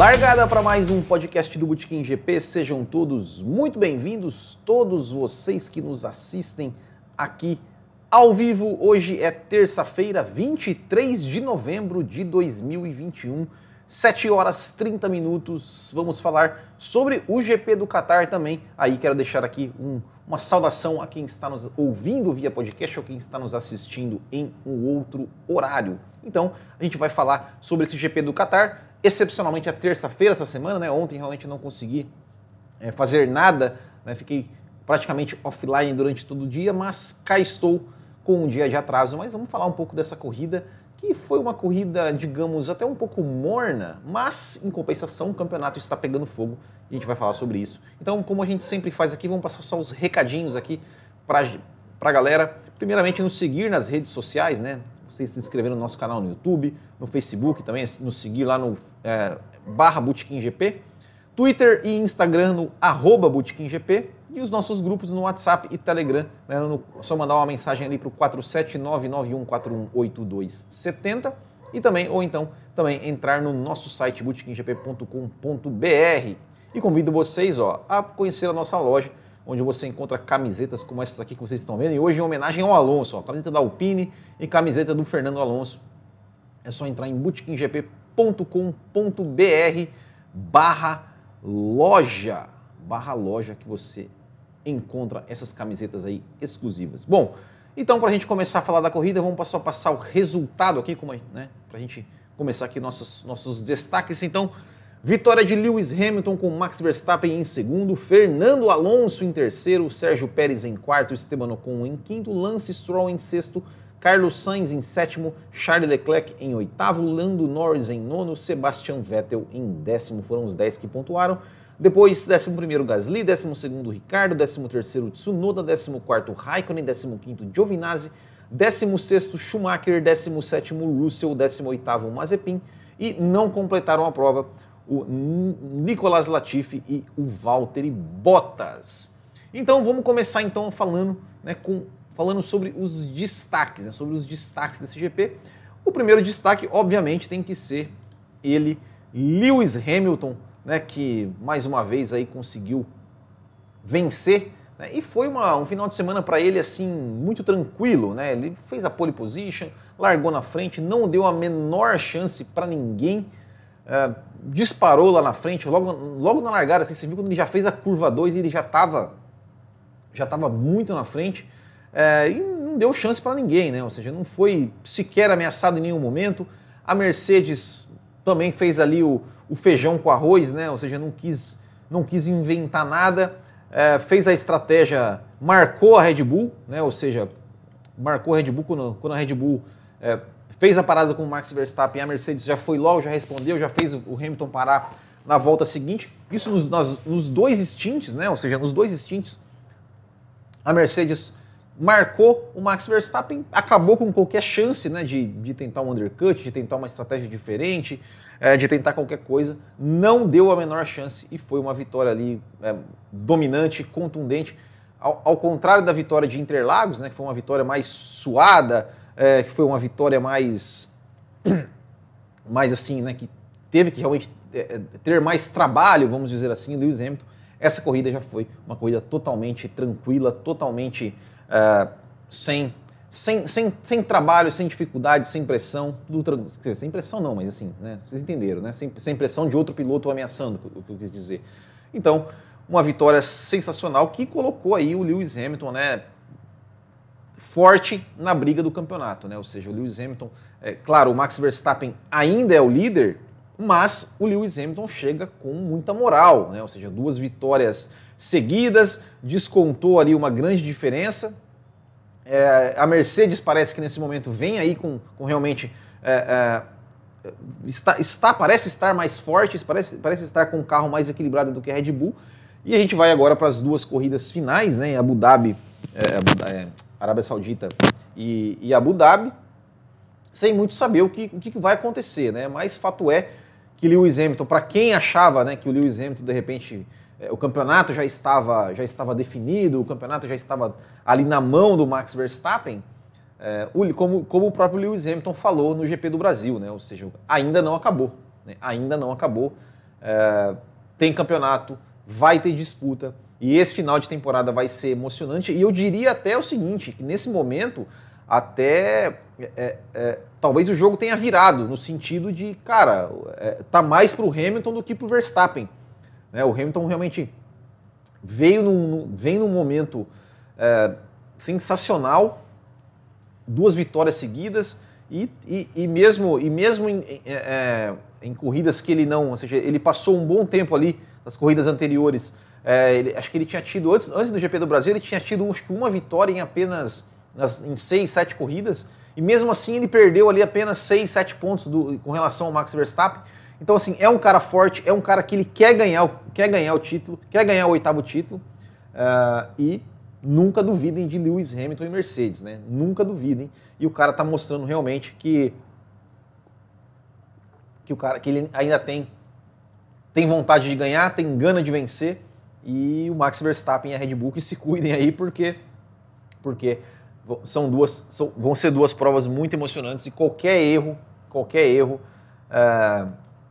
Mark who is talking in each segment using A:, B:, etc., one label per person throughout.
A: Largada para mais um podcast do Botequim GP. Sejam todos muito bem-vindos, todos vocês que nos assistem aqui ao vivo. Hoje é terça-feira, 23 de novembro de 2021, 7 horas 30 minutos. Vamos falar sobre o GP do Qatar também. Aí quero deixar aqui um, uma saudação a quem está nos ouvindo via podcast ou quem está nos assistindo em um outro horário. Então, a gente vai falar sobre esse GP do Qatar excepcionalmente a terça-feira essa semana, né? Ontem realmente não consegui é, fazer nada, né? Fiquei praticamente offline durante todo o dia, mas cá estou com um dia de atraso. Mas vamos falar um pouco dessa corrida, que foi uma corrida, digamos, até um pouco morna, mas em compensação o campeonato está pegando fogo e a gente vai falar sobre isso. Então, como a gente sempre faz aqui, vamos passar só os recadinhos aqui para a galera. Primeiramente, nos seguir nas redes sociais, né? Vocês se inscreverem no nosso canal no YouTube, no Facebook também, nos seguir lá no é, barra GP, Twitter e Instagram no arroba GP e os nossos grupos no WhatsApp e Telegram. Né, no, só mandar uma mensagem ali para o 47991418270 e também, ou então, também entrar no nosso site botequimgp.com.br e convido vocês ó, a conhecer a nossa loja onde você encontra camisetas como essas aqui que vocês estão vendo. E hoje em homenagem ao Alonso, ó, camiseta da Alpine e camiseta do Fernando Alonso. É só entrar em bootkinggp.com.br barra loja, barra loja que você encontra essas camisetas aí exclusivas. Bom, então para a gente começar a falar da corrida, vamos só passar o resultado aqui, né, para a gente começar aqui nossos, nossos destaques. Então, Vitória de Lewis Hamilton com Max Verstappen em segundo, Fernando Alonso em terceiro, Sérgio Pérez em quarto, Esteban Ocon em quinto, Lance Stroll em sexto, Carlos Sainz em sétimo, Charles Leclerc em oitavo, Lando Norris em nono, Sebastian Vettel em décimo. Foram os dez que pontuaram. Depois, décimo primeiro Gasly, décimo segundo Ricardo, décimo terceiro Tsunoda, décimo quarto Raikkonen, décimo quinto Giovinazzi, décimo sexto Schumacher, décimo sétimo Russell, décimo oitavo Mazepin e não completaram a prova o Nicolas Latifi e o Valtteri Bottas. Então vamos começar então falando, né, com, falando sobre os destaques, né, sobre os destaques desse GP. O primeiro destaque, obviamente, tem que ser ele, Lewis Hamilton, né, que mais uma vez aí conseguiu vencer né, e foi uma, um final de semana para ele assim muito tranquilo, né? Ele fez a pole position, largou na frente, não deu a menor chance para ninguém é, disparou lá na frente, logo, logo na largada, assim, você viu quando ele já fez a curva 2 e ele já estava já tava muito na frente é, e não deu chance para ninguém, né? Ou seja, não foi sequer ameaçado em nenhum momento. A Mercedes também fez ali o, o feijão com arroz, né? Ou seja, não quis, não quis inventar nada, é, fez a estratégia, marcou a Red Bull, né? Ou seja, marcou a Red Bull quando, quando a Red Bull é, fez a parada com o Max Verstappen, a Mercedes já foi logo, já respondeu, já fez o Hamilton parar na volta seguinte. Isso nos, nos, nos dois stints, né? Ou seja, nos dois stints, a Mercedes marcou o Max Verstappen, acabou com qualquer chance né, de, de tentar um undercut, de tentar uma estratégia diferente, é, de tentar qualquer coisa. Não deu a menor chance e foi uma vitória ali é, dominante, contundente. Ao, ao, contrário da vitória de Interlagos, né, que foi uma vitória mais suada, é, que foi uma vitória mais, mais assim, né, que teve que realmente é, é, ter mais trabalho, vamos dizer assim, Lewis Hamilton. Essa corrida já foi uma corrida totalmente tranquila, totalmente é, sem, sem, sem, sem trabalho, sem dificuldade, sem pressão, tudo sem pressão não, mas assim, né, vocês entenderam, né, sem, sem pressão de outro piloto ameaçando, o que eu quis dizer. Então, uma vitória sensacional que colocou aí o Lewis Hamilton, né, forte na briga do campeonato, né? Ou seja, o Lewis Hamilton, é, claro, o Max Verstappen ainda é o líder, mas o Lewis Hamilton chega com muita moral, né? Ou seja, duas vitórias seguidas, descontou ali uma grande diferença. É, a Mercedes parece que nesse momento vem aí com, com realmente é, é está, está, parece estar mais forte, parece, parece estar com um carro mais equilibrado do que a Red Bull. E a gente vai agora para as duas corridas finais, né? Em Abu Dhabi, é, Abu, é, Arábia Saudita e, e Abu Dhabi, sem muito saber o que, o que vai acontecer, né? Mas fato é que Lewis Hamilton, para quem achava né, que o Lewis Hamilton, de repente, é, o campeonato já estava, já estava definido, o campeonato já estava ali na mão do Max Verstappen, é, como, como o próprio Lewis Hamilton falou no GP do Brasil, né? Ou seja, ainda não acabou. Né? Ainda não acabou. é, tem campeonato, vai ter disputa. E esse final de temporada vai ser emocionante. E eu diria até o seguinte: que nesse momento, até é, é, talvez o jogo tenha virado, no sentido de, cara, é, tá mais para o Hamilton do que para o Verstappen. Né? O Hamilton realmente veio num, vem num momento é, sensacional, duas vitórias seguidas, e, e, e mesmo, e mesmo em, em, é, em, corridas que ele não, ou seja, ele passou um bom tempo ali nas corridas anteriores. É, ele, acho que ele tinha tido, antes, antes do GP do Brasil, ele tinha tido acho que uma vitória em apenas nas, em seis, sete corridas, e mesmo assim ele perdeu ali apenas seis, sete pontos do, com relação ao Max Verstappen. Então, assim, é um cara forte, é um cara que ele quer ganhar, quer ganhar o título, quer ganhar o oitavo título, uh, e nunca duvidem de Lewis Hamilton e Mercedes, né? Nunca duvidem. E o cara tá mostrando realmente que que o cara que ele ainda tem tem vontade de ganhar, tem gana de vencer e o Max Verstappen e a Red Bull que se cuidem aí porque porque são duas são, vão ser duas provas muito emocionantes e qualquer erro qualquer erro é,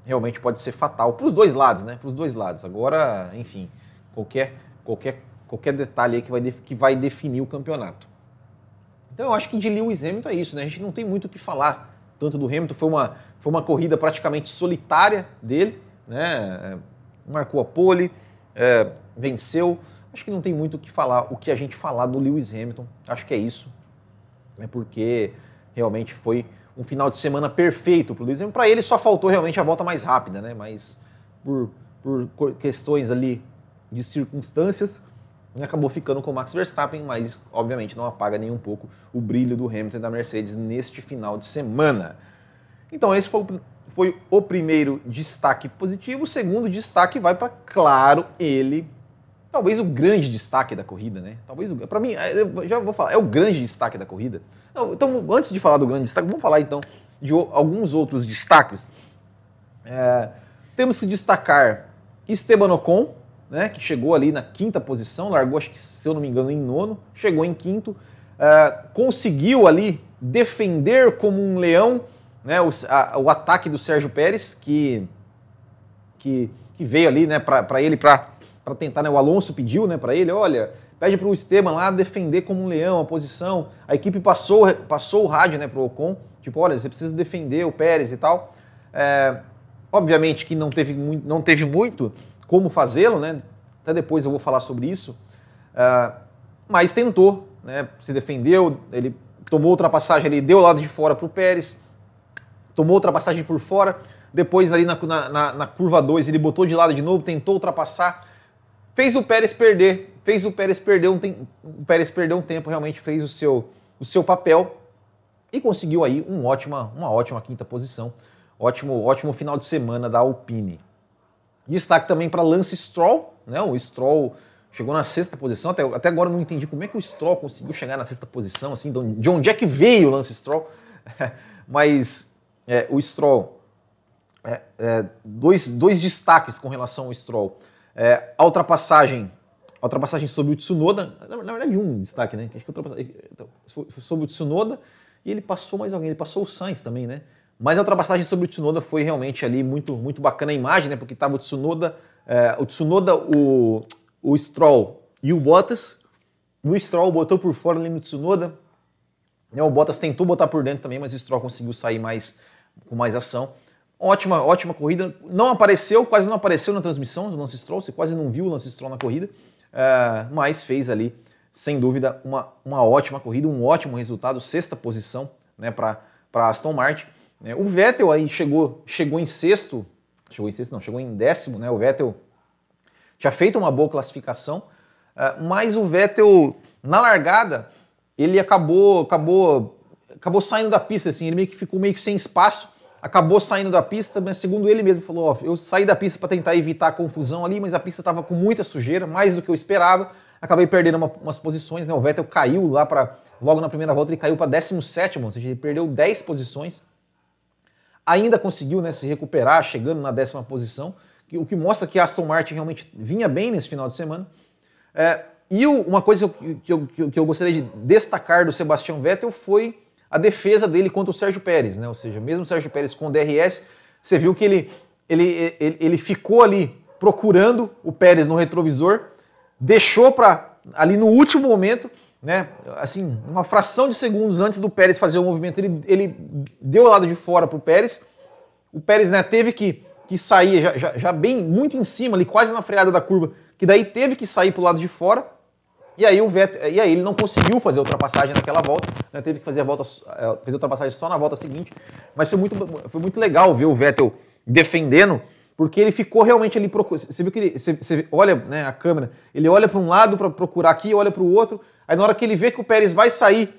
A: realmente pode ser fatal para os dois lados, né? Para os dois lados. Agora, enfim, qualquer qualquer qualquer detalhe aí que vai, que vai definir o campeonato. Então eu acho que de Lewis Hamilton é isso, né? A gente não tem muito o que falar tanto do Hamilton, foi uma, foi uma corrida praticamente solitária dele, né? Marcou a pole, é, venceu. Acho que não tem muito o que falar, o que a gente falar do Lewis Hamilton. Acho que é isso, é porque realmente foi um final de semana perfeito para o Lewis Hamilton. Para ele só faltou realmente a volta mais rápida, né? Mas por, por questões ali de circunstâncias, acabou ficando com o Max Verstappen, mas obviamente não apaga nem um pouco o brilho do Hamilton e da Mercedes neste final de semana. Então esse foi o, foi o primeiro destaque positivo. O segundo destaque vai para, claro, ele, talvez o grande destaque da corrida, né? Talvez, para mim, é, já vou falar, é o grande destaque da corrida. Então, antes de falar do grande destaque, vamos falar então de alguns outros destaques. É, temos que destacar Esteban Ocon, né, que chegou ali na quinta posição, largou, acho que, se eu não me engano, em nono, chegou em quinto, uh, conseguiu ali defender como um leão né, o, a, o ataque do Sérgio Pérez, que, que, que veio ali né, para ele, para tentar, né, o Alonso pediu né, para ele, olha, pede para o Esteban lá defender como um leão a posição, a equipe passou, passou o rádio né, para o Ocon, tipo, olha, você precisa defender o Pérez e tal. É, obviamente que não teve, muito, não teve muito, como fazê-lo, né? Até depois eu vou falar sobre isso. Uh, mas tentou, né? Se defendeu, ele tomou ultrapassagem, ele deu o lado de fora para o Pérez, tomou ultrapassagem por fora, depois ali na, na, na curva 2 ele botou de lado de novo, tentou ultrapassar, fez o Pérez perder, fez o Pérez perder um, tem, o Pérez perder um tempo, realmente fez o seu, o seu papel e conseguiu aí um ótima, uma ótima quinta posição, ótimo, ótimo final de semana da Alpine. Destaque também para Lance Stroll, né? O Stroll chegou na sexta posição, até, até agora não entendi como é que o Stroll conseguiu chegar na sexta posição, assim, de onde é que veio o Lance Stroll. Mas é, o Stroll, é, é, dois, dois destaques com relação ao Stroll. É, a ultrapassagem, a ultrapassagem sobre o Tsunoda, na, verdade um destaque, né? Acho que então, foi sobre o Tsunoda e ele passou mais alguém, ele passou o Sainz também, né? Mas a ultrapassagem sobre o Tsunoda foi realmente ali muito, muito bacana a imagem, né? Porque estava o Tsunoda, é, o Tsunoda, o, o Stroll e o Bottas. O Stroll botou por fora ali no Tsunoda. Né? O Bottas tentou botar por dentro também, mas o Stroll conseguiu sair mais com mais ação. Ótima, ótima corrida. Não apareceu, quase não apareceu na transmissão do Lance Stroll, você quase não viu o Lance Stroll na corrida, é, mas fez ali, sem dúvida, uma, uma ótima corrida, um ótimo resultado, sexta posição né, para Aston Martin. Né? O Vettel aí chegou, chegou em sexto, chegou em sexto não, chegou em décimo, né? O Vettel tinha feito uma boa classificação, uh, mas o Vettel na largada ele acabou, acabou, acabou saindo da pista, assim, ele meio que ficou meio que sem espaço, acabou saindo da pista, mas segundo ele mesmo falou, ó, eu saí da pista para tentar evitar a confusão ali, mas a pista estava com muita sujeira, mais do que eu esperava, acabei perdendo uma, umas posições, né? O Vettel caiu lá para logo na primeira volta ele caiu para 17, ou seja, ele perdeu 10 posições ainda conseguiu né, se recuperar, chegando na décima posição, o que mostra que a Aston Martin realmente vinha bem nesse final de semana. É, e uma coisa que eu, que, eu, que eu, gostaria de destacar do Sebastian Vettel foi a defesa dele contra o Sérgio Pérez, né? Ou seja, mesmo o Sérgio Pérez com o DRS, você viu que ele ele, ele, ele ficou ali procurando o Pérez no retrovisor, deixou para ali no último momento, né, assim, uma fração de segundos antes do Pérez fazer o movimento, ele, ele deu o lado de fora para o Pérez. O Pérez né, teve que, que sair já, já, já, bem muito em cima, ali quase na freada da curva, que daí teve que sair para o lado de fora. E aí, o Vettel, e aí ele não conseguiu fazer ultrapassagem naquela volta, né, teve que fazer a volta, é, fazer ultrapassagem só na volta seguinte. Mas foi muito, foi muito legal ver o Vettel defendendo porque ele ficou realmente ali procurando. Você viu que ele. Você, você olha né, a câmera, ele olha para um lado para procurar aqui, olha para o outro. Aí na hora que ele vê que o Pérez vai sair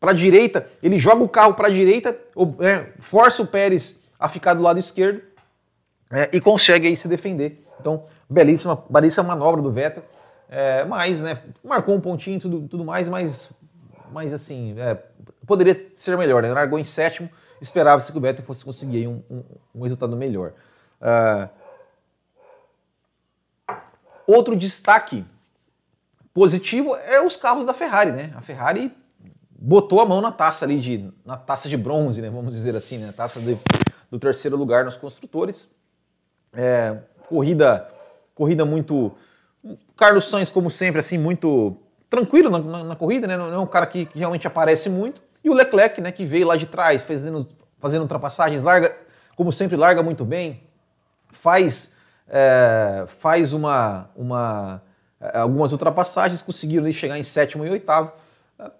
A: para a direita, ele joga o carro para a direita, ou, né, força o Pérez a ficar do lado esquerdo é, e consegue aí se defender. Então, belíssima, belíssima manobra do Vettel. É, mas, né, marcou um pontinho e tudo, tudo mais, mas, mas assim, é, poderia ser melhor. Né? Largou em sétimo, esperava-se que o Vettel fosse conseguir um, um, um resultado melhor. Uh, outro destaque positivo é os carros da Ferrari, né? A Ferrari botou a mão na taça ali de na taça de bronze, né? Vamos dizer assim, né? Taça de, do terceiro lugar nos construtores. É, corrida corrida muito Carlos Sainz como sempre assim muito tranquilo na, na, na corrida, né? Não é um cara que, que, realmente aparece muito. E o Leclerc, né? Que veio lá de trás fazendo fazendo ultrapassagens, larga como sempre larga muito bem, faz, é, faz uma, uma, é, algumas ultrapassagens, conseguiram chegar em sétimo e oitavo. É,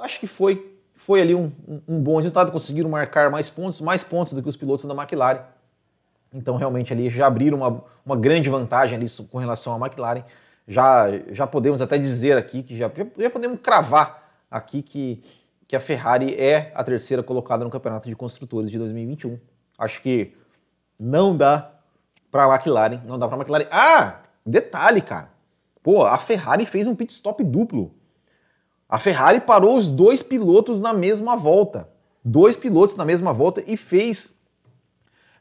A: acho que foi, foi ali um, um, bom resultado, conseguiram marcar mais pontos, mais pontos do que os pilotos da McLaren. Então, realmente, ali já abriram uma, uma grande vantagem ali com relação à McLaren. Já, já podemos até dizer aqui que já, já podemos cravar aqui que, que a Ferrari é a terceira colocada no Campeonato de Construtores de 2021. Acho que não dá para a McLaren, não dá para a McLaren. Ah, detalhe, cara. Pô, a Ferrari fez um pit stop duplo. A Ferrari parou os dois pilotos na mesma volta. Dois pilotos na mesma volta e fez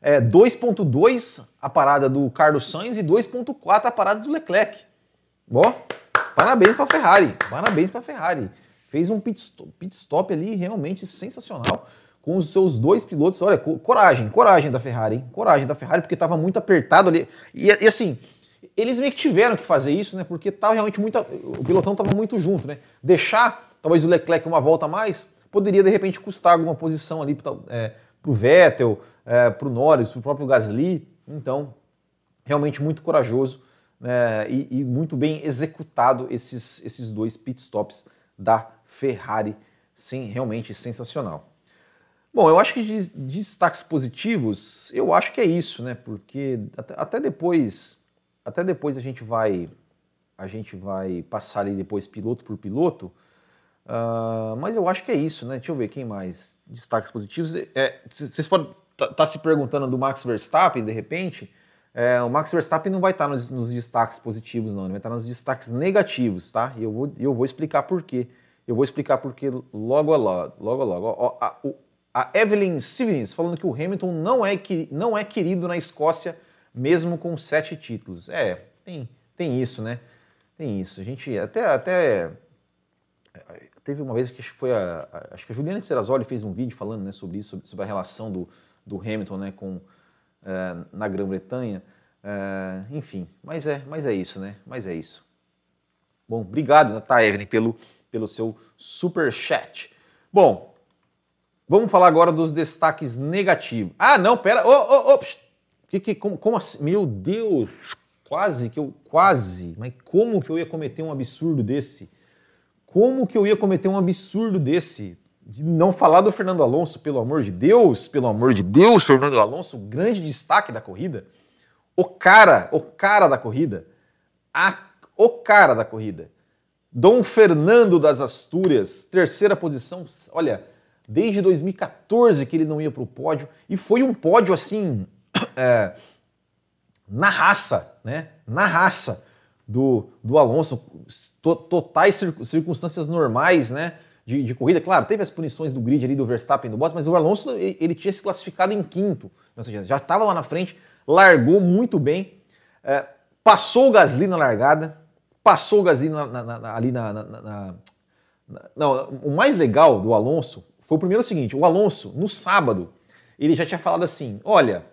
A: é, 2.2 a parada do Carlos Sainz e 2.4 a parada do Leclerc. Ó, parabéns para a Ferrari. Parabéns para a Ferrari. Fez um pit stop, pit stop ali realmente sensacional com os seus dois pilotos. Olha, coragem, coragem da Ferrari, hein? Coragem da Ferrari, porque estava muito apertado ali. E, e, assim, eles meio que tiveram que fazer isso, né? Porque estava realmente muito. O pilotão estava muito junto, né? Deixar talvez o Leclerc uma volta a mais poderia de repente custar alguma posição ali para é, o Vettel, é, para o Norris, para o próprio Gasly. Então, realmente muito corajoso né? e, e muito bem executado esses, esses dois pitstops da Ferrari. Sim, realmente sensacional. Bom, eu acho que de, destaques positivos, eu acho que é isso, né? Porque até, até, depois, até depois a gente vai, a gente vai passar ali depois piloto por piloto. Uh, mas eu acho que é isso, né? Deixa eu ver quem mais destaques positivos. É, vocês podem tá, tá se perguntando do Max Verstappen de repente. É, o Max Verstappen não vai estar tá nos, nos, destaques positivos, não. Ele vai estar tá nos destaques negativos, tá? E eu vou, eu vou explicar por quê. Eu vou explicar por quê logo logo. logo, logo. Ó, a, a Evelyn Stevens falando que o Hamilton não é, não é querido na Escócia, mesmo com sete títulos. É, tem, tem isso, né? Tem isso. A gente até, até teve uma vez que foi a, a acho que a Juliana Serrazoli fez um vídeo falando né, sobre isso, sobre, sobre a relação do, do Hamilton né, com, é, na Grã-Bretanha. É, enfim, mas é, mas é isso, né? Mas é isso. Bom, obrigado, tá, Evelyn, pelo, pelo seu super chat. Bom, Vamos falar agora dos destaques negativos. Ah, não, pera. Oh, oh, oh. Que, que, como, como assim? Meu Deus! Quase que eu. Quase! Mas como que eu ia cometer um absurdo desse? Como que eu ia cometer um absurdo desse? De não falar do Fernando Alonso, pelo amor de Deus, pelo amor de Deus, Fernando Alonso, grande destaque da corrida. O cara, o cara da corrida. A, o cara da corrida. Dom Fernando das Astúrias, terceira posição. Olha, desde 2014 que ele não ia para o pódio, e foi um pódio assim, é, na raça, né? Na raça do, do Alonso, to, totais circunstâncias normais, né? De, de, corrida, claro, teve as punições do grid ali do Verstappen do Bottas, mas o Alonso ele tinha se classificado em quinto, seja, já estava lá na frente, largou muito bem, é, passou o Gasly na largada, passou o Gasly na, na, na, ali na, Não, o mais legal do Alonso foi o primeiro seguinte: o Alonso, no sábado, ele já tinha falado assim: olha,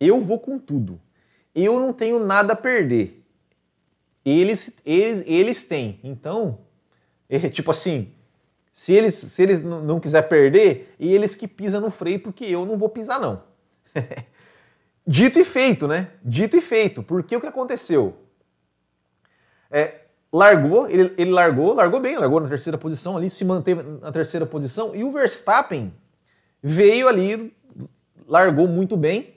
A: eu vou com tudo. Eu não tenho nada a perder. Eles, eles, eles têm. Então, é, tipo assim, se eles, se eles não quiser perder, eles que pisam no freio, porque eu não vou pisar, não. Dito e feito, né? Dito e feito. Porque o que aconteceu? É, largou, ele, ele largou, largou bem, largou na terceira posição ali, se manteve na terceira posição, e o Verstappen veio ali, largou muito bem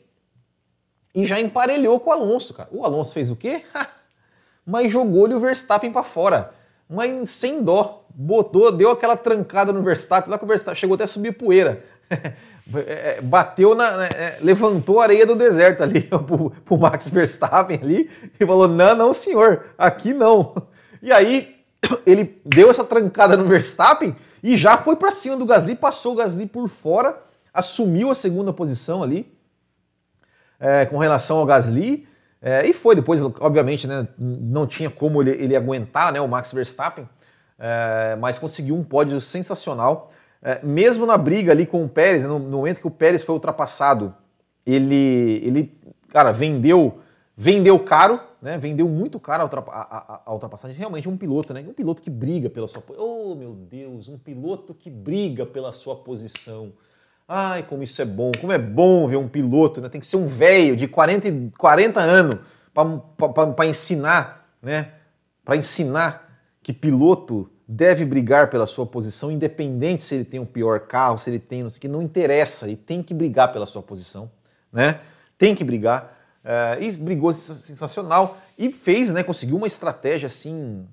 A: e já emparelhou com o Alonso, cara. O Alonso fez o quê? Mas jogou-lhe o Verstappen para fora. Mas sem dó. Botou, deu aquela trancada no Verstappen, lá que o Verstappen chegou até a subir poeira. É, é, bateu na. É, levantou a areia do deserto ali pro, pro Max Verstappen ali e falou: não, não, senhor, aqui não. E aí ele deu essa trancada no Verstappen e já foi para cima do Gasly, passou o Gasly por fora, assumiu a segunda posição ali é, com relação ao Gasly. É, e foi depois, obviamente, né, não tinha como ele, ele aguentar né, o Max Verstappen, é, mas conseguiu um pódio sensacional. É, mesmo na briga ali com o Pérez, no, no, momento que o Pérez foi ultrapassado, ele, ele cara, vendeu vendeu caro, né? Vendeu muito caro a, ultrapa a, a, ultrapassagem. Realmente um piloto, né? Um piloto que briga pela sua Oh, meu Deus, um piloto que briga pela sua posição. Ai, como isso é bom, como é bom ver um piloto, né? Tem que ser um velho de 40, 40 anos para ensinar, né? Para ensinar que piloto deve brigar pela sua posição, independente se ele tem o pior carro, se ele tem, não sei o que, não interessa, ele tem que brigar pela sua posição, né? Tem que brigar. Uh, e brigou sensacional e fez, né? Conseguiu uma estratégia assim,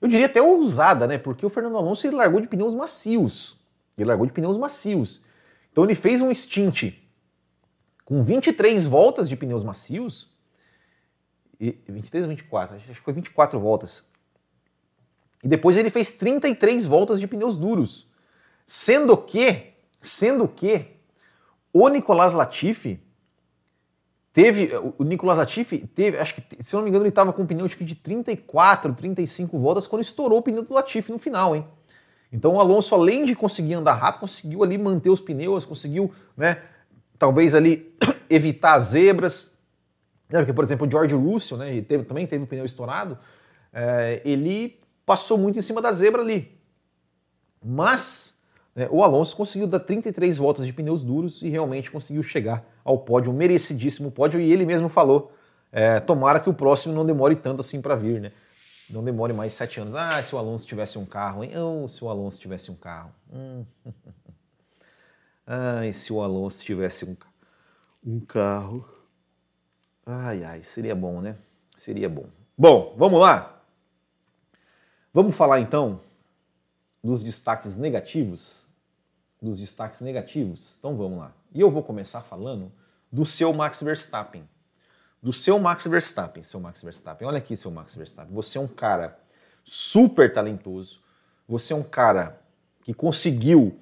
A: eu diria até ousada, né? Porque o Fernando Alonso ele largou de pneus macios. Ele largou de pneus macios. Então ele fez um stint com 23 voltas de pneus macios. E 23 ou 24? Acho que foi 24 voltas. E depois ele fez 33 voltas de pneus duros. Sendo que, sendo que o Nicolas Latifi Teve, o Nicolas Latifi teve, acho que, se eu não me engano, ele estava com um pneu de 34, 35 voltas quando estourou o pneu do Latifi no final, hein? Então o Alonso, além de conseguir andar rápido, conseguiu ali manter os pneus, conseguiu, né, talvez ali evitar as zebras. Porque, por exemplo, o George Russell, né, teve, também teve o pneu estourado, é, ele passou muito em cima da zebra ali. Mas né, o Alonso conseguiu dar 33 voltas de pneus duros e realmente conseguiu chegar ao pódio, um merecidíssimo pódio, e ele mesmo falou: é, tomara que o próximo não demore tanto assim para vir, né? Não demore mais sete anos. Ah, se o Alonso tivesse um carro, hein? Oh, se o Alonso tivesse um carro. Hum. Ai, se o Alonso tivesse um, um carro. Ai, ai, seria bom, né? Seria bom. Bom, vamos lá? Vamos falar então dos destaques negativos dos destaques negativos? Então vamos lá. E eu vou começar falando do seu Max Verstappen. Do seu Max Verstappen, seu Max Verstappen. Olha aqui, seu Max Verstappen. Você é um cara super talentoso. Você é um cara que conseguiu,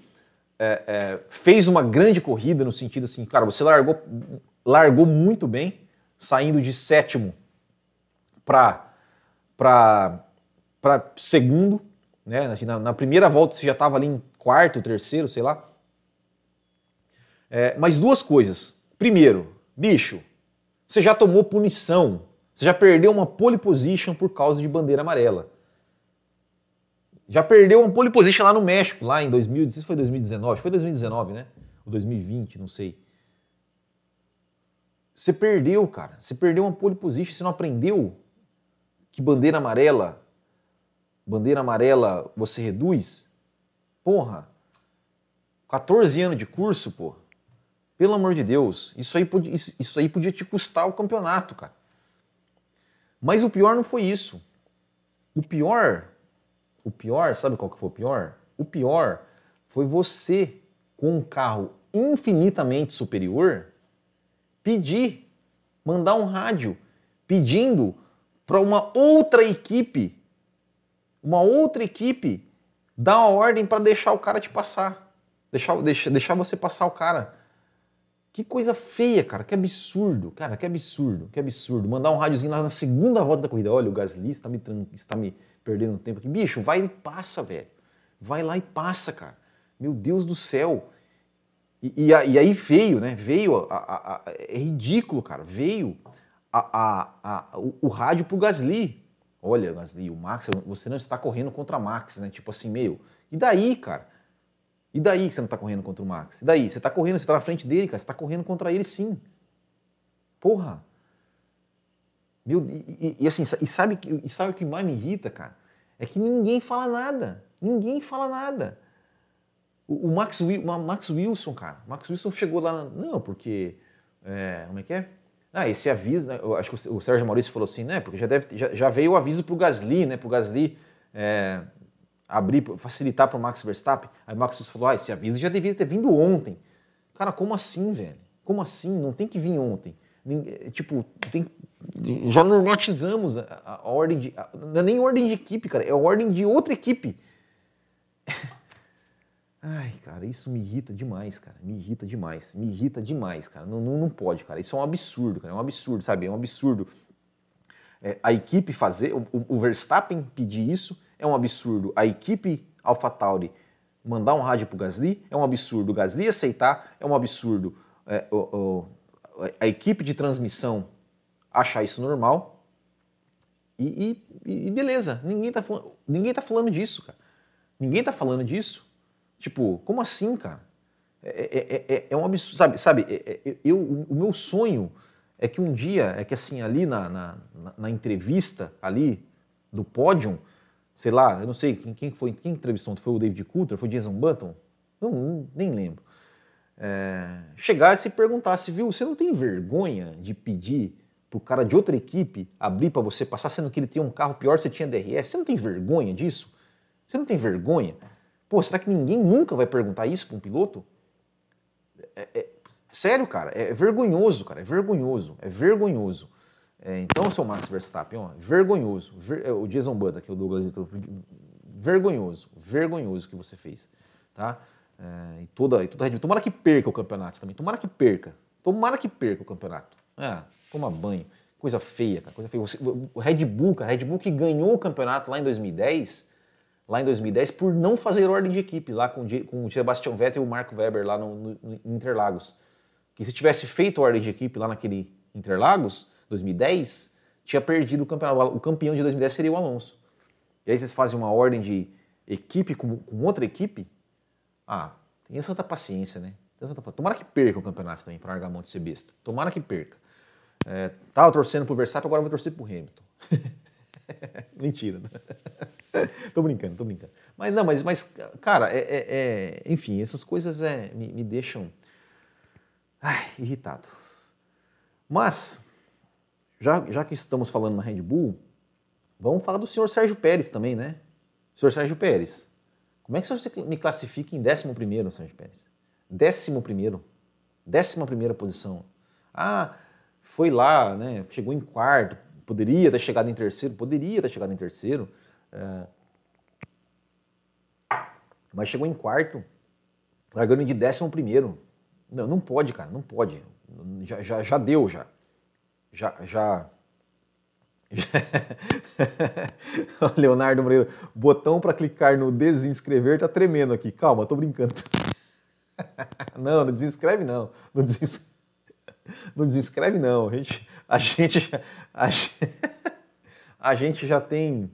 A: é, é, fez uma grande corrida no sentido assim, cara, você largou, largou muito bem, saindo de sétimo para segundo. Né? Na, na primeira volta você já estava ali em quarto, terceiro, sei lá. É, mas duas coisas. Primeiro, bicho, você já tomou punição. Você já perdeu uma pole position por causa de bandeira amarela. Já perdeu uma pole position lá no México, lá em 2000, não sei se foi 2019, foi 2019, né? Ou 2020, não sei. Você perdeu, cara. Você perdeu uma pole position, você não aprendeu que bandeira amarela, bandeira amarela você reduz? Porra, 14 anos de curso, pô. Pelo amor de Deus, isso aí, podia, isso, aí podia te custar o campeonato, cara. Mas o pior não foi isso. O pior, o pior, sabe qual que foi o pior? O pior foi você, com um carro infinitamente superior, pedir, mandar um rádio pedindo para uma outra equipe, uma outra equipe Dá uma ordem para deixar o cara te passar. Deixar, deixar, deixar você passar o cara. Que coisa feia, cara. Que absurdo. Cara, que absurdo. Que absurdo. Mandar um rádiozinho na, segunda volta da corrida. Olha, o Gasly está me, está me perdendo tempo aqui. Bicho, vai e passa, velho. Vai lá e passa, cara. Meu Deus do céu. E, e, e aí veio, né? Veio, a, a, a, é ridículo, cara, veio o, o rádio pro Gasly. Olha, Gasly, o Max, você não está correndo contra Max, né? Tipo assim, meu, e daí, cara? E daí que você não está correndo contra o Max? E daí? Você está correndo, você está na frente dele, cara, você está correndo contra ele sim. Porra! Meu, e, e, e assim, e sabe, e sabe o que mais me irrita, cara? É que ninguém fala nada. Ninguém fala nada. O, o Max, o Max Wilson, cara, o Max Wilson chegou lá, na, não, porque, é, como é que é? Ah, esse aviso, né, eu acho que o, Sérgio Maurício falou assim, né, porque já, deve, já, já veio o aviso para o Gasly, né, para o Gasly é, abrir, facilitar para o Max Verstappen. Aí o Max Wilson falou, ah, esse aviso já devia ter vindo ontem. Cara, como assim, velho? Como assim? Não tem que vir ontem. É, tipo, tem, já normatizamos a, a ordem de. A, não é nem ordem de equipe, cara, é ordem de outra equipe. Ai, cara, isso me irrita demais, cara. Me irrita demais. Me irrita demais, cara. Não, não, não pode, cara. Isso é um absurdo, cara. É um absurdo, sabe? É um absurdo. É, a equipe fazer, o, o, Verstappen pedir isso é um absurdo. A equipe AlphaTauri mandar um rádio pro Gasly é um absurdo. O Gasly aceitar é um absurdo. É, o, a equipe de transmissão achar isso normal. E, e, e beleza, ninguém tá, ninguém tá falando disso, cara. Ninguém tá falando disso. Tipo, como assim, cara? É, é, é, é um absurdo, sabe? sabe eu, o meu sonho é que um dia, é que assim, ali na, na, na entrevista, ali, do pódio, sei lá, eu não sei quem, quem foi, quem entrevistou, foi o David Coulter, foi o Jason Button? Não, nem lembro. É, chegasse e perguntasse, viu, você não tem vergonha de pedir pro cara de outra equipe abrir para você passar, sendo que ele tem um carro pior, você tinha DRS? Você não tem vergonha disso? Você não tem vergonha? Pô, será que ninguém nunca vai perguntar isso para um piloto? É, é, sério, cara, é vergonhoso, cara, é vergonhoso, é vergonhoso. É, então, seu Max Verstappen, ó, vergonhoso. Ver, é, o Jason Button, que é o Douglas, vergonhoso, vergonhoso que você fez, tá? É, e toda, e toda Tomara que perca o campeonato também, tomara que perca, tomara que perca o campeonato. É, toma banho, coisa feia, cara, coisa feia. Você, o Red Bull, cara, Red Bull que ganhou o campeonato lá em 2010 lá em 2010 por não fazer ordem de equipe lá com, com o Sebastian Vettel e o Marco Webber lá no, no, no Interlagos. Que se tivesse feito ordem de equipe lá naquele Interlagos, 2010, tinha perdido o campeonato. O campeão de 2010 seria o Alonso. E aí vocês fazem uma ordem de equipe com, com outra equipe. Ah, tenha santa paciência, né? Tomara que perca o campeonato também para largar a mão de ser besta. Tomara que perca. É, tava torcendo pro Verstappen, agora vou torcer pro Hamilton. Mentira. Né? tô brincando, tô brincando. Mas não, mas, mas cara, é, é, é enfim, essas coisas é, me, me deixam ai, irritado. Mas, já, já que estamos falando na Red Bull, vamos falar do senhor Sérgio Pérez também, né? Senhor Sérgio Pérez, como é que você me classifica em 11 primeiro, Sérgio Pérez? 11 primeiro. Décima primeira posição. Ah, foi lá, né? Chegou em quarto, poderia ter chegado em terceiro, poderia ter chegado em terceiro. É, mas chegou em quarto, largando de décimo primeiro. Não, não pode, cara, não pode. Já, já, já deu, já. Já, já. Leonardo Moreira, botão para clicar no desinscrever tá tremendo aqui. Calma, tô brincando. não, não desinscreve não. Não, des... não desinscreve não. A gente, a gente, a gente, a gente já tem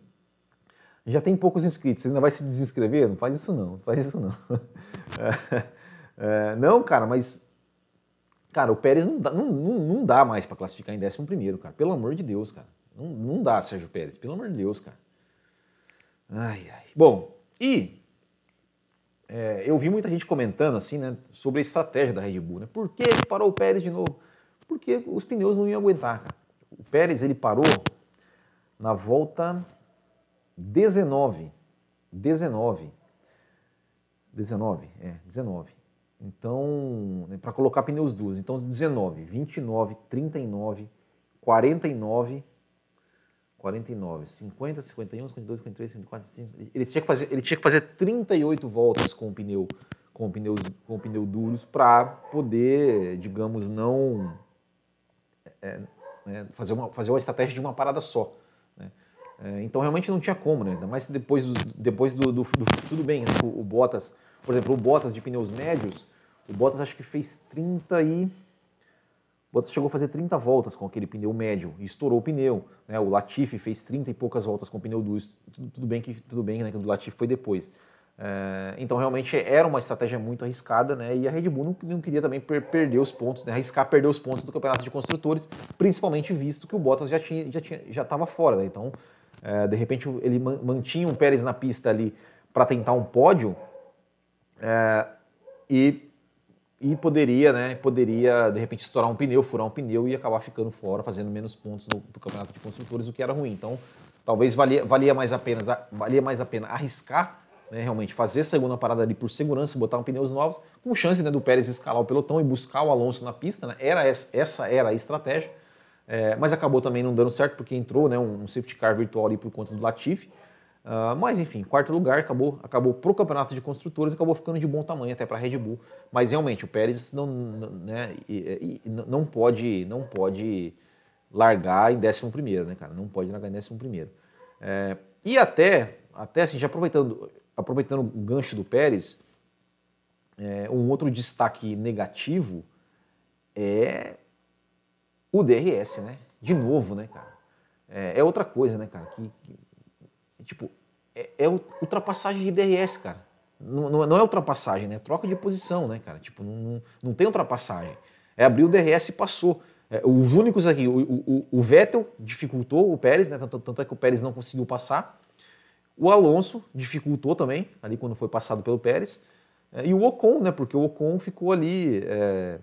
A: já tem poucos inscritos, você ainda vai se desinscrever? Não faz isso não, não faz isso não. É, é, não, cara, mas. Cara, o Pérez não dá, não, não, não dá mais para classificar em 11, cara. Pelo amor de Deus, cara. Não, não dá, Sérgio Pérez. Pelo amor de Deus, cara. Ai, ai. Bom, e é, eu vi muita gente comentando assim, né, sobre a estratégia da Red Bull, né? Por que parou o Pérez de novo? Porque os pneus não iam aguentar, cara. O Pérez ele parou na volta 19. 19. 19, é, 19. Então, né, para colocar pneus duros. Então, 19, 29, 39, 49, 49, 50, 51, 52, 53, 54, 55. Ele tinha que fazer, ele tinha que fazer 38 voltas com o pneu com pneus com pneu duros para poder, digamos, não é, é, fazer uma fazer uma estratégia de uma parada só. É, então realmente não tinha como, né? Ainda mais depois, do, depois do, do, do tudo bem, né? o, o, Bottas, por exemplo, o Bottas de pneus médios, O Bottas acho que fez 30 e. O Bottas chegou a fazer 30 voltas com aquele pneu médio e estourou o pneu. Né? O Latifi fez 30 e poucas voltas com o pneu duro. Tudo, tudo bem que tudo bem, né? Que o Latifi foi depois. É, então realmente era uma estratégia muito arriscada, né? E a Red Bull não, não queria também per perder os pontos, né? arriscar perder os pontos do campeonato de construtores, principalmente visto que o Bottas já tinha já tinha já estava fora, né? Então é, de repente ele mantinha o Pérez na pista ali para tentar um pódio é, e e poderia, né, poderia de repente estourar um pneu, furar um pneu e acabar ficando fora, fazendo menos pontos no, no campeonato de construtores, o que era ruim. Então, talvez valia, valia mais a pena, valia mais a pena arriscar né, realmente fazer a segunda parada ali por segurança, botar um pneus novos, com chance né, do Pérez escalar o pelotão e buscar o Alonso na pista. Né? Era essa, essa era a estratégia, é, mas acabou também não dando certo porque entrou né, um safety car virtual ali por conta do Latifi. Uh, mas enfim, quarto lugar acabou, acabou pro campeonato de construtores, acabou ficando de bom tamanho até para a Red Bull. Mas realmente o Pérez não, né, e, e, não pode, não pode largar em 11 primeiro, né, cara? Não pode largar em 11 primeiro. É, e até, até assim, já aproveitando, aproveitando o gancho do Pérez, é, um outro destaque negativo é o DRS, né? De novo, né, cara? É, é outra coisa, né, cara? Que, que tipo, é, é, ultrapassagem de DRS, cara. Não, não, é ultrapassagem, né? É troca de posição, né, cara? Tipo, não, não tem ultrapassagem. É abrir o DRS e passou. É, os únicos aqui, o, o, o, Vettel dificultou o Pérez, né? Tanto, tanto é que o Pérez não conseguiu passar. O Alonso dificultou também, ali quando foi passado pelo Pérez. É, e o Ocon, né? Porque o Ocon ficou ali. É,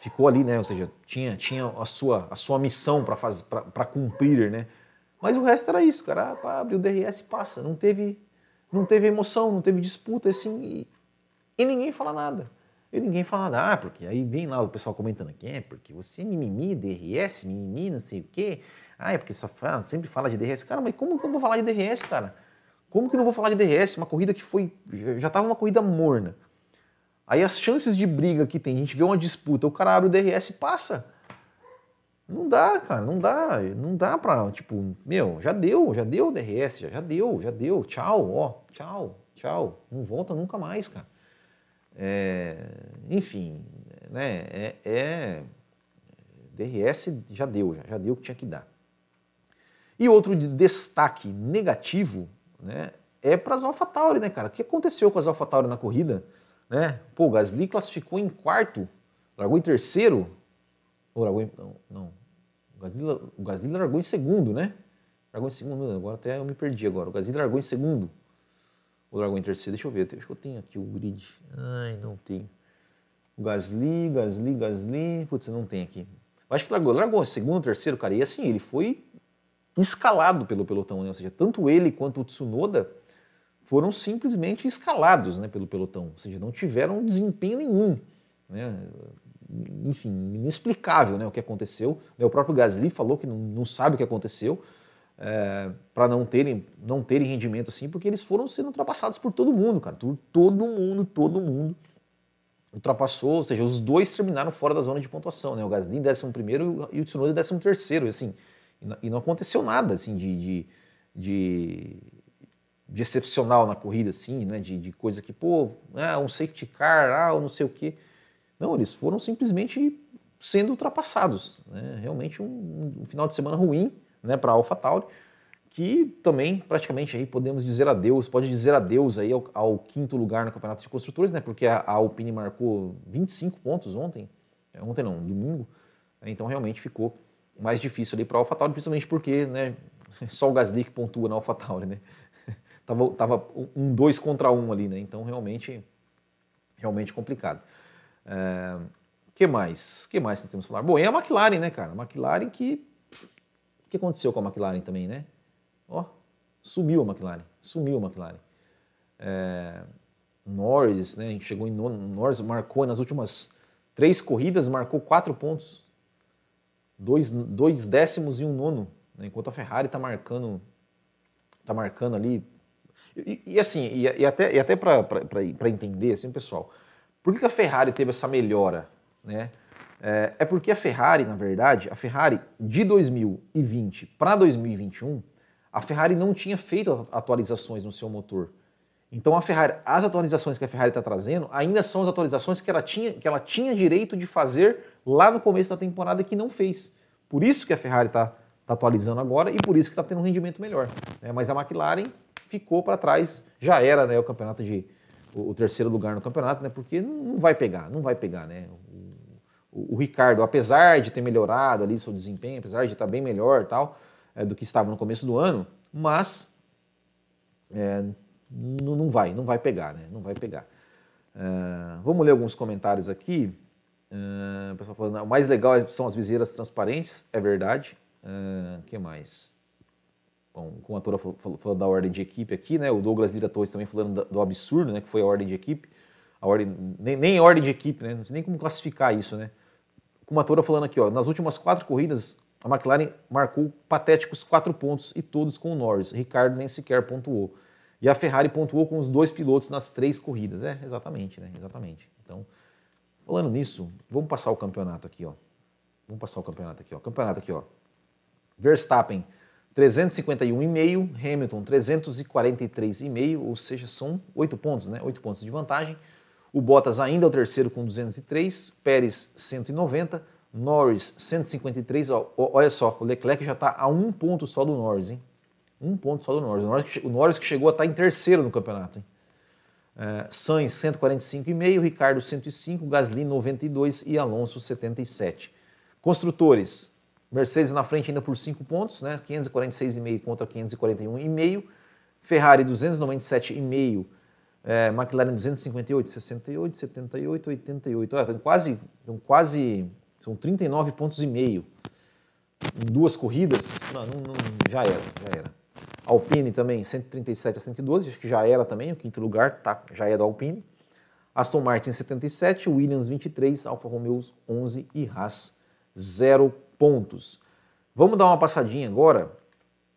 A: ficou ali, né? Ou seja, tinha, tinha a, sua, a sua missão para cumprir, né? Mas o resto era isso, cara. Para abrir o DRS passa. Não teve, não teve emoção, não teve disputa, assim. E, e ninguém fala nada. E ninguém fala nada. Ah, porque aí vem lá o pessoal comentando aqui, é porque você é mimimi, DRS, mimimi, não sei o quê. Ah, é porque só fala, sempre fala de DRS. Cara, mas como que eu não vou falar de DRS, cara? Como que eu não vou falar de DRS? Uma corrida que foi. Já estava uma corrida morna. Aí as chances de briga que tem, a gente vê uma disputa, o cara abre o DRS e passa. Não dá, cara, não dá. Não dá pra, tipo, meu, já deu, já deu o DRS, já, já deu, já deu. Tchau, ó, tchau, tchau. Não volta nunca mais, cara. É, enfim, né, é, é, DRS já deu, já, já deu o que tinha que dar. E outro destaque negativo né, é para as AlphaTauri, né, cara? O que aconteceu com as AlphaTauri na corrida? Né? Pô, o Gasly classificou em quarto, largou em terceiro. Ou largou em, não, não. O Gasly, o Gasly largou em segundo, né? Largou em segundo, agora até eu me perdi agora. O Gasly largou em segundo. Ou largou em terceiro? Deixa eu ver, acho que eu tenho aqui o grid. Ai, não tem. O Gasly, Gasly, Gasly. Putz, não tem aqui. acho que largou, largou em segundo, terceiro, cara. E assim, ele foi escalado pelo pelotão, né? ou seja, tanto ele quanto o Tsunoda foram simplesmente escalados né, pelo pelotão, ou seja, não tiveram desempenho nenhum. Né? Enfim, inexplicável né, o que aconteceu. Né? O próprio Gasly falou que não, sabe o que aconteceu é, para não terem, não terem rendimento assim, porque eles foram sendo ultrapassados por todo mundo, cara. Todo mundo, todo mundo ultrapassou, ou seja, os dois terminaram fora da zona de pontuação, né? O Gasly em 11 e o Tsunoda em 13 assim. E não aconteceu nada assim de, de, de, de excepcional na corrida, assim, né? De, de, coisa que, pô, ah, um safety car, ah, ou não sei o quê. Não, eles foram simplesmente sendo ultrapassados. Né? Realmente um, um, final de semana ruim né, para a AlphaTauri, que também praticamente aí podemos dizer adeus, pode dizer adeus aí ao, ao quinto lugar no Campeonato de Construtores, né? Porque a, a Alpine marcou 25 pontos ontem, ontem não, domingo, né? então realmente ficou mais difícil ali para a AlphaTauri, principalmente porque né, só o Gasly que pontua na AlphaTauri, né? Tava, tava um dois contra um ali, né? Então realmente, realmente complicado. É, que mais? que mais temos que falar? Bom, e a McLaren, né, cara? A McLaren que... O que aconteceu com a McLaren também, né? Ó, subiu a McLaren, sumiu a McLaren. É, Norris, né? A gente chegou em nono, Norris marcou nas últimas três corridas, marcou quatro pontos dois, dois décimos e um nono, né? enquanto a Ferrari está marcando, tá marcando ali. E, e assim, e, e, até, e até para entender, assim, pessoal, por que a Ferrari teve essa melhora? Né? É, é porque a Ferrari, na verdade, a Ferrari de 2020 para 2021, a Ferrari não tinha feito atualizações no seu motor. Então a Ferrari, as atualizações que a Ferrari está trazendo ainda são as atualizações que ela, tinha, que ela tinha direito de fazer lá no começo da temporada que não fez. Por isso que a Ferrari está tá atualizando agora e por isso que está tendo um rendimento melhor. Né? Mas a McLaren ficou para trás, já era né, o campeonato de o, o, terceiro lugar no campeonato, né? Porque não vai pegar, não vai pegar, né? O, o, o Ricardo, apesar de ter melhorado ali seu desempenho, apesar de estar bem melhor tal é, do que estava no começo do ano, mas é, não, não vai, não vai pegar, né? Não vai pegar. Uh, vamos ler alguns comentários aqui. Uh, o pessoal falando, o mais legal é, são as viseiras transparentes, é verdade. O uh, que mais? Bom, como a Tora falou, falou, da ordem de equipe aqui, né? O Douglas Lira Torres também falando do, do absurdo, né? Que foi a ordem de equipe. A ordem, nem, nem ordem de equipe, né? Não sei nem como classificar isso, né? Como a Tora falando aqui, ó, nas últimas quatro corridas, a McLaren marcou patéticos quatro pontos e todos com o Norris. Ricardo nem sequer pontuou. E a Ferrari pontuou com os dois pilotos nas três corridas. É, exatamente, né? Exatamente. Então, falando nisso, vamos passar o campeonato aqui, ó. Vamos passar o campeonato aqui, ó. Campeonato aqui, ó. Verstappen 351,5, Hamilton 343,5, ou seja, são oito pontos, né? Oito pontos de vantagem. O Bottas ainda é o terceiro com 203, Pérez 190, Norris 153. Ó, olha só, o Leclerc já está a um ponto só do Norris, hein? Um ponto só do Norris. O Norris, o Norris que chegou a estar em terceiro no campeonato. Hein? É, Sainz 145,5, Ricardo 105, Gasly 92 e Alonso 77. Construtores, Mercedes na frente ainda por 5 pontos, né? 546,5 contra 541,5. Ferrari 297,5. É, McLaren 258, 68, 78, 88. Olha, quase, quase, são 39 pontos e meio. Em duas corridas, não, não, não, já era, já era. Alpine também, 137 a 112, acho que já era também, o quinto lugar tá, já é do Alpine. Aston Martin 77, Williams 23, Alfa Romeo 11 e Haas 0 pontos. Vamos dar uma passadinha agora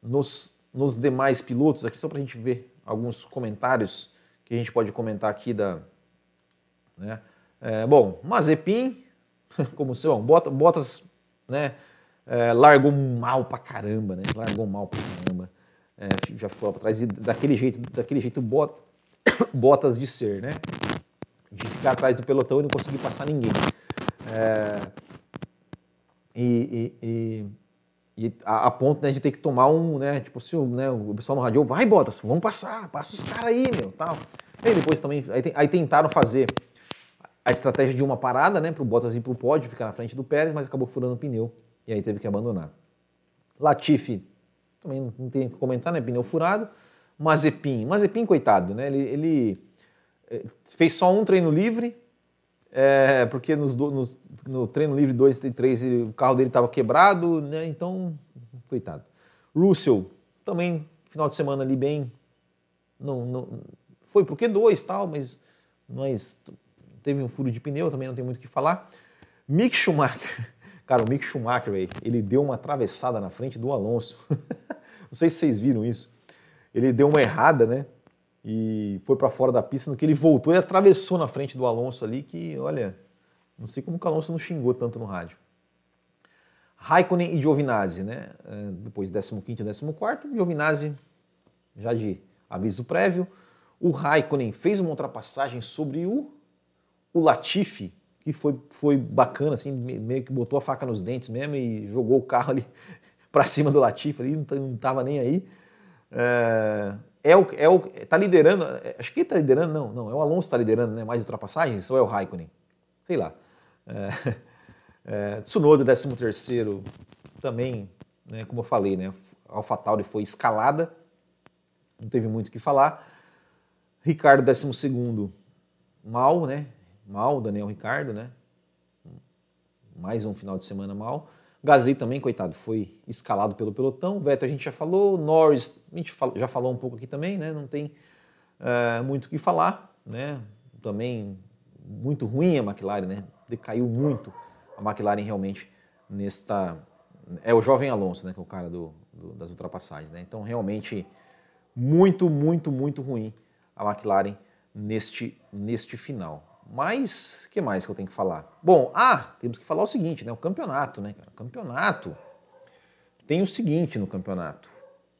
A: nos, nos demais pilotos aqui, só para a gente ver alguns comentários que a gente pode comentar aqui da... Né? É, bom, Mazepin, como seu, Bottas, né, é, largou mal pra caramba, né? Largou mal pra caramba é, já ficou lá para trás, e daquele jeito, daquele jeito bot, botas de ser, né? De ficar atrás do pelotão e não conseguir passar ninguém. É, e, e, e, a, a, ponto né, de ter que tomar um, né? Tipo, se o, né, o pessoal no rádio, vai Botas, vamos passar, passa os caras aí, meu, tal. E depois também, aí, aí, tentaram fazer a estratégia de uma parada, né, para o Bottas ir para o pódio, ficar na frente do Pérez, mas acabou furando o pneu e aí teve que abandonar. Latifi também não tem o que comentar, né? Pneu furado. Mazepin, Mazepin, coitado, né? Ele, ele eh, fez só um treino livre, é, porque nos, nos, no treino livre 2 e 3 o carro dele estava quebrado, né? Então, coitado. Russell, também final de semana ali bem. Não, não, foi pro Q2 tal, mas, mas teve um furo de pneu, também não tem muito o que falar. Mick Schumacher, cara, o Mick Schumacher, ele deu uma atravessada na frente do Alonso. Não sei se vocês viram isso. Ele deu uma errada, né? E foi para fora da pista. No que ele voltou e atravessou na frente do Alonso ali, que, olha, não sei como o Alonso não xingou tanto no rádio. Raikkonen e Giovinazzi, né? É, depois 15 e 14, Giovinazzi já de aviso prévio. O Raikkonen fez uma ultrapassagem sobre o, o Latifi, que foi, foi bacana, assim, meio que botou a faca nos dentes mesmo e jogou o carro ali para cima do Latifi ali, não estava nem aí. É, é, o, é o, tá liderando, é, acho que ele tá liderando, não, não, é o Alonso que está liderando, né, mais ultrapassagens, ou é o Raikkonen? Sei lá. É, é, Tsunoda, 13 terceiro, também, né, como eu falei, né, AlphaTauri foi escalada, não teve muito o que falar. Ricardo, 12 segundo, mal, né, mal, Daniel Ricardo, né, mais um final de semana mal. Gasly também, coitado, foi escalado pelo pelotão. Vettel a gente já falou, Norris a gente já falou um pouco aqui também, né? Não tem uh, muito o que falar, né? Também muito ruim a McLaren, né? Decaiu muito a McLaren realmente nesta. É o jovem Alonso, né? Que é o cara do, do, das ultrapassagens, né? Então realmente muito, muito, muito ruim a McLaren neste, neste final. Mas, que mais que eu tenho que falar? Bom, ah, temos que falar o seguinte, né? O campeonato, né? O campeonato tem o seguinte no campeonato.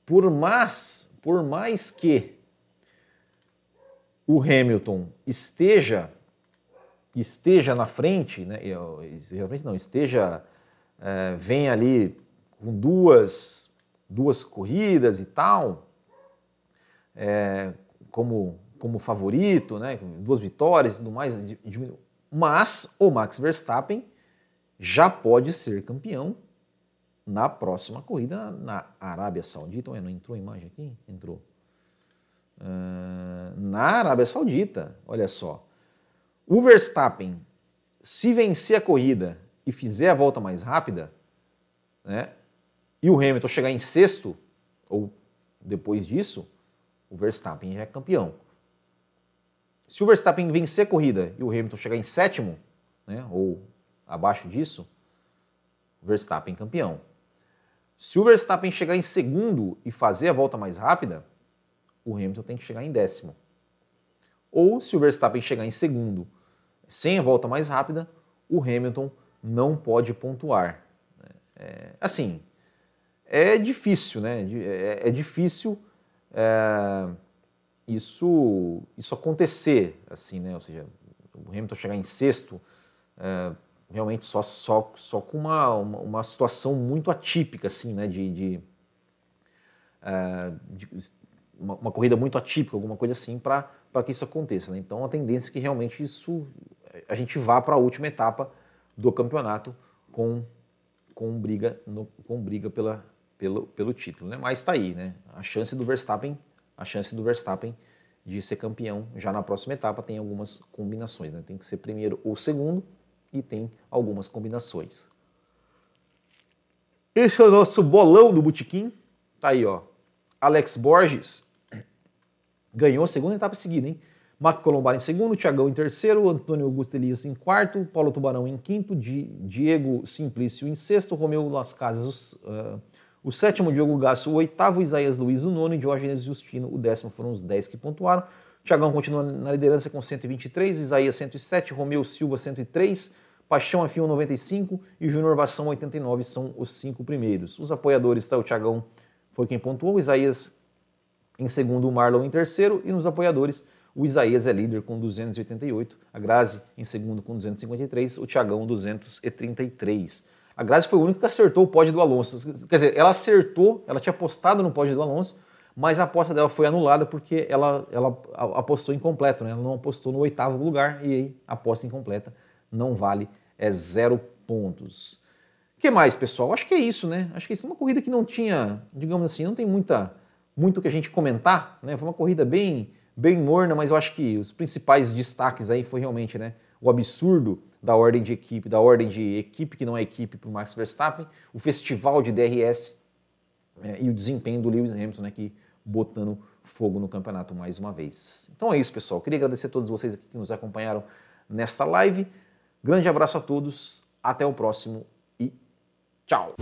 A: Por mais, por mais que o Hamilton esteja esteja na frente, né? Não, esteja é, vem ali com duas duas corridas e tal, é, como como favorito, né? Duas vitórias e tudo mais, mas o Max Verstappen já pode ser campeão na próxima corrida na Arábia Saudita. Ué, não entrou a imagem aqui? Entrou. Uh, na Arábia Saudita, olha só. O Verstappen, se vencer a corrida e fizer a volta mais rápida, né, e o Hamilton chegar em sexto, ou depois disso, o Verstappen já é campeão. Se o Verstappen vencer a corrida e o Hamilton chegar em sétimo, né, ou abaixo disso, Verstappen campeão. Se o Verstappen chegar em segundo e fazer a volta mais rápida, o Hamilton tem que chegar em décimo. Ou se o Verstappen chegar em segundo sem a volta mais rápida, o Hamilton não pode pontuar. É, assim, é difícil, né? É, é difícil é, isso, isso acontecer, assim, né? Ou seja, o Hamilton chegar em sexto, é, realmente só, só, só com uma, uma, uma, situação muito atípica, assim, né? De, de, é, de uma, uma, corrida muito atípica, alguma coisa assim, para que isso aconteça. Né? Então a tendência é que realmente isso a gente vá para a última etapa do campeonato com, com briga, no, com briga pela, pelo, pelo título. Né? Mas está aí, né? A chance do Verstappen, a chance do Verstappen de ser campeão já na próxima etapa tem algumas combinações, né? Tem que ser primeiro ou segundo e tem algumas combinações. Esse é o nosso bolão do Botequim. Tá aí, ó. Alex Borges ganhou a segunda etapa seguida, hein? Marco Colombari em segundo, Thiagão em terceiro, Antônio Augusto Elias em quarto, Paulo Tubarão em quinto, Diego Simplício em sexto, Romeu Las Casas uh, o sétimo, Diogo Gasso o oitavo, Isaías Luiz o nono Diógenes Justino o décimo. Foram os dez que pontuaram. Thiagão continua na liderança com 123, Isaías 107, Romeu Silva 103, Paixão Afio 95 e Júnior Vação 89 são os cinco primeiros. Os apoiadores, tá, o Thiagão foi quem pontuou, Isaías em segundo, o Marlon em terceiro e nos apoiadores o Isaías é líder com 288, a Grazi em segundo com 253, o Thiagão 233. A Grazi foi o único que acertou o pódio do Alonso. Quer dizer, ela acertou, ela tinha apostado no pódio do Alonso, mas a aposta dela foi anulada porque ela, ela apostou incompleto, né? ela não apostou no oitavo lugar e aí a aposta incompleta não vale é zero pontos. O que mais, pessoal? Acho que é isso, né? Acho que isso é uma corrida que não tinha, digamos assim, não tem muita, muito que a gente comentar, né? Foi uma corrida bem, bem morna, mas eu acho que os principais destaques aí foi realmente, né? O absurdo da ordem de equipe, da ordem de equipe que não é equipe para o Max Verstappen, o festival de DRS é, e o desempenho do Lewis Hamilton né, aqui botando fogo no campeonato mais uma vez. Então é isso, pessoal. Queria agradecer a todos vocês que nos acompanharam nesta live. Grande abraço a todos, até o próximo e tchau!